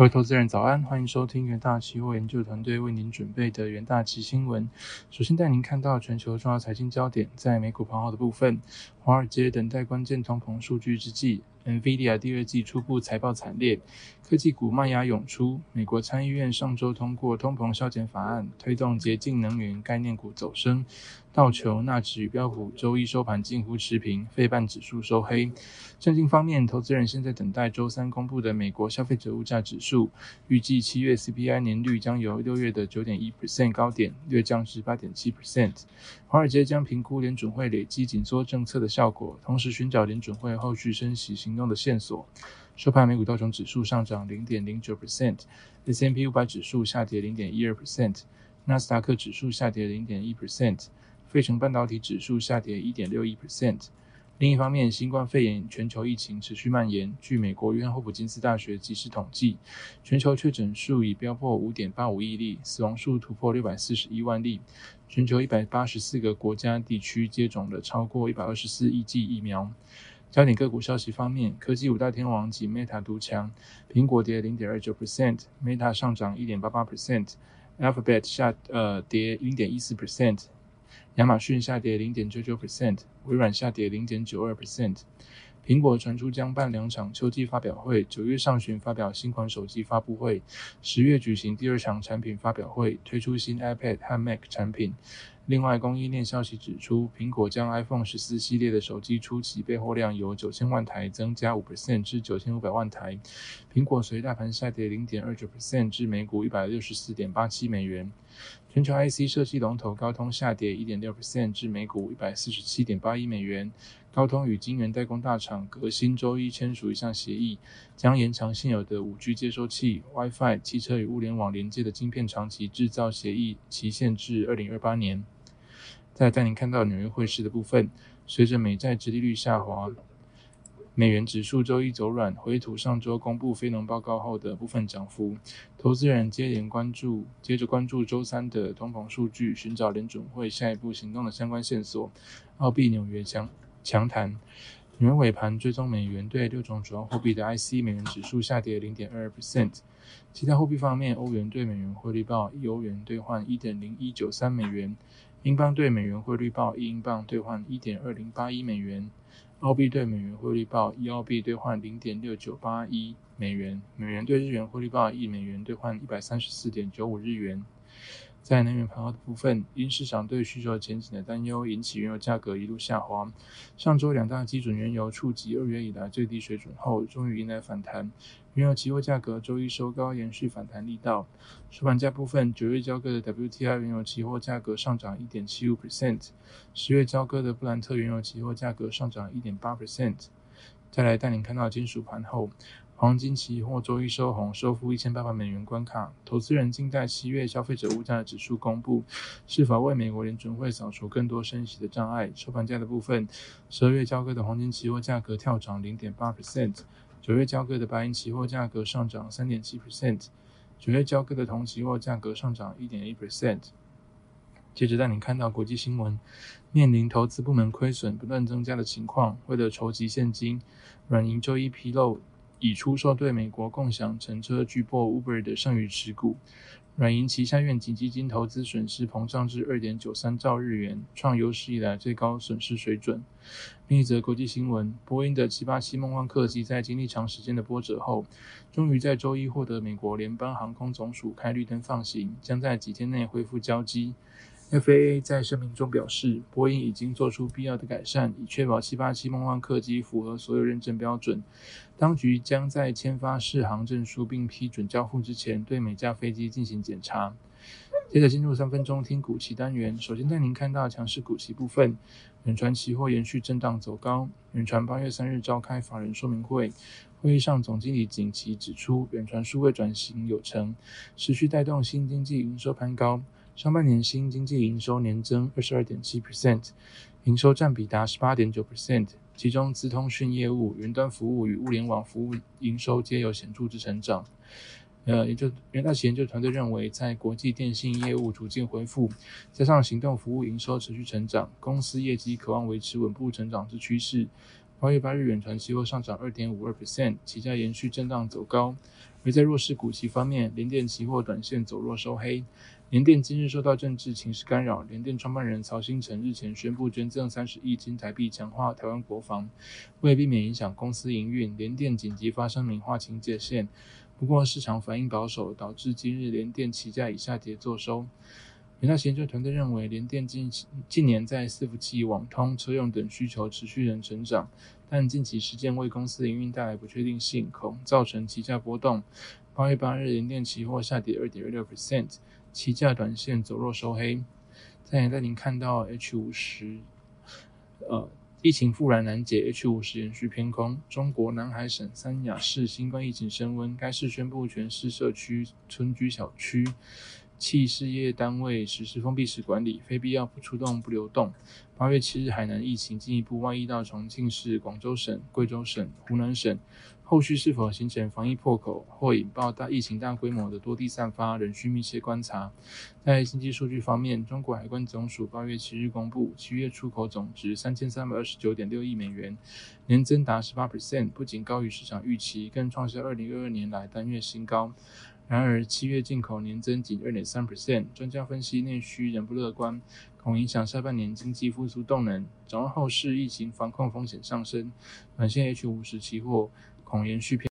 各位投资人早安，欢迎收听元大期货研究团队为您准备的元大期新闻。首先带您看到全球重要财经焦点，在美股盘后的部分，华尔街等待关键通膨数据之际，NVIDIA 第二季初步财报惨烈，科技股卖压涌出。美国参议院上周通过通膨削减法案，推动洁净能源概念股走升。道琼、纳指与标普周一收盘近乎持平，费半指数收黑。政经方面，投资人现在等待周三公布的美国消费者物价指数，预计七月 CPI 年率将由六月的九点一 percent 高点略降至八点七 percent。华尔街将评估联准会累积紧缩政策的效果，同时寻找联准会后续升息行动的线索。收盘，美股道琼指数上涨零点零九 percent，S&P 五百指数下跌零点一二 percent，纳斯达克指数下跌零点一 percent。费城半导体指数下跌一点六一 percent。另一方面新冠肺炎全球疫情持续蔓延据美国约翰霍普金斯大学及时统计全球确诊数已飙破五点八五亿例死亡数突破六百四十一万例。全球一百八十四个国家地区接种了超过一百二十四亿剂疫苗。焦点个股消息方面科技五大天王及 meta 独强苹果跌零点二九 percent meta 上涨一点八八 percent alphabet 下呃跌零点一四 percent 亚马逊下跌零点九九 percent，微软下跌零点九二 percent。苹果传出将办两场秋季发表会，九月上旬发表新款手机发布会，十月举行第二场产品发表会，推出新 iPad 和 Mac 产品。另外，供应链消息指出，苹果将 iPhone 十四系列的手机初期备货量由九千万台增加五 percent 至九千五百万台。苹果随大盘下跌零点二九 percent 至每股一百六十四点八七美元。全球 IC 设计龙头高通下跌一点六 percent 至每股一百四十七点八亿美元。高通与晶圆代工大厂革新周一签署一项协议，将延长现有的五 G 接收器、WiFi、汽车与物联网连接的晶片长期制造协议期限至二零二八年。再带您看到纽约汇市的部分，随着美债殖利率下滑，美元指数周一走软，回吐上周公布非农报告后的部分涨幅。投资人接连关注，接着关注周三的通膨数据，寻找联准会下一步行动的相关线索。澳币纽约强。强弹，美元尾盘追踪美元对六种主要货币的 IC 美元指数下跌零点二 percent。其他货币方面，欧元对美元汇率报一欧元兑换一点零一九三美元，英镑对美元汇率报一英镑兑换一点二零八一美元，澳币对美元汇率报一澳币兑换零点六九八一美元，美元对日元汇率报一美元兑换一百三十四点九五日元。在能源盘后的部分，因市场对需求前景的担忧，引起原油价格一路下滑。上周两大基准原油触及二月以来最低水准后，终于迎来反弹。原油期货价格周一收高，延续反弹力道。收盘价部分，九月交割的 WTI 原油期货价格上涨一点七五 percent，十月交割的布兰特原油期货价格上涨一点八 percent。再来带您看到金属盘后。黄金期货周一收红，收复一千八百美元关卡。投资人静待七月消费者物价指数公布，是否为美国联准会扫除更多升息的障碍？收盘价的部分，十二月交割的黄金期货价格跳涨零点八 percent，九月交割的白银期货价格上涨三点七 percent，九月交割的铜期货价格上涨一点一 percent。接着带您看到国际新闻，面临投资部门亏损不断增加的情况，为了筹集现金，软银周一披露。已出售对美国共享乘车巨擘 Uber 的剩余持股，软银旗下愿景基金投资损失膨胀至二点九三兆日元，创有史以来最高损失水准。另一则国际新闻，波音的七八七梦幻客机在经历长时间的波折后，终于在周一获得美国联邦航空总署开绿灯放行，将在几天内恢复交机。FAA 在声明中表示，波音已经做出必要的改善，以确保787梦幻客机符合所有认证标准。当局将在签发适航证书并批准交付之前，对每架飞机进行检查。接着进入三分钟听股期单元，首先带您看到强势股期部分。远传期货延续震荡走高。远传八月三日召开法人说明会，会议上总经理景琦指出，远传数位转型有成，持续带动新经济营收攀高。上半年新经济营收年增二十二点七 percent，营收占比达十八点九 percent，其中资通讯业务、云端服务与物联网服务营收皆有显著之成长。呃，研究元大企研究团队认为，在国际电信业务逐渐恢复，加上行动服务营收持续成长，公司业绩渴望维持稳步成长之趋势。八月八日，远传期货上涨二点五二 percent，期价延续震荡走高。而在弱势股期方面，联电期货短线走弱收黑。联电今日受到政治情势干扰，联电创办人曹新成日前宣布捐赠三十亿金台币强化台湾国防，为避免影响公司营运，联电紧急发声明划清界限。不过市场反应保守，导致今日联电期价以下跌作收。元大研究团队认为，联电近近年在伺服器、网通、车用等需求持续仍成长，但近期事件为公司营运带来不确定性，恐造成期价波动。八月八日，联电期货下跌二点二六 percent。期价短线走弱收黑，再带您看到 H 五十，呃，疫情复燃难解，H 五十延续偏空。中国南海省三亚市新冠疫情升温，该市宣布全市社区、村居小区。企事业单位实施封闭式管理，非必要不出动、不流动。八月七日，海南疫情进一步外溢到重庆市、广州省、贵州省、湖南省，后续是否形成防疫破口或引爆大疫情大规模的多地散发，仍需密切观察。在经济数据方面，中国海关总署八月七日公布，七月出口总值三千三百二十九点六亿美元，年增达十八 percent，不仅高于市场预期，更创下二零二二年来单月新高。然而，七月进口年增仅二点三 percent，专家分析内需仍不乐观，恐影响下半年经济复苏动能。展望后市疫情防控风险上升，短线 H 五十期货红颜续篇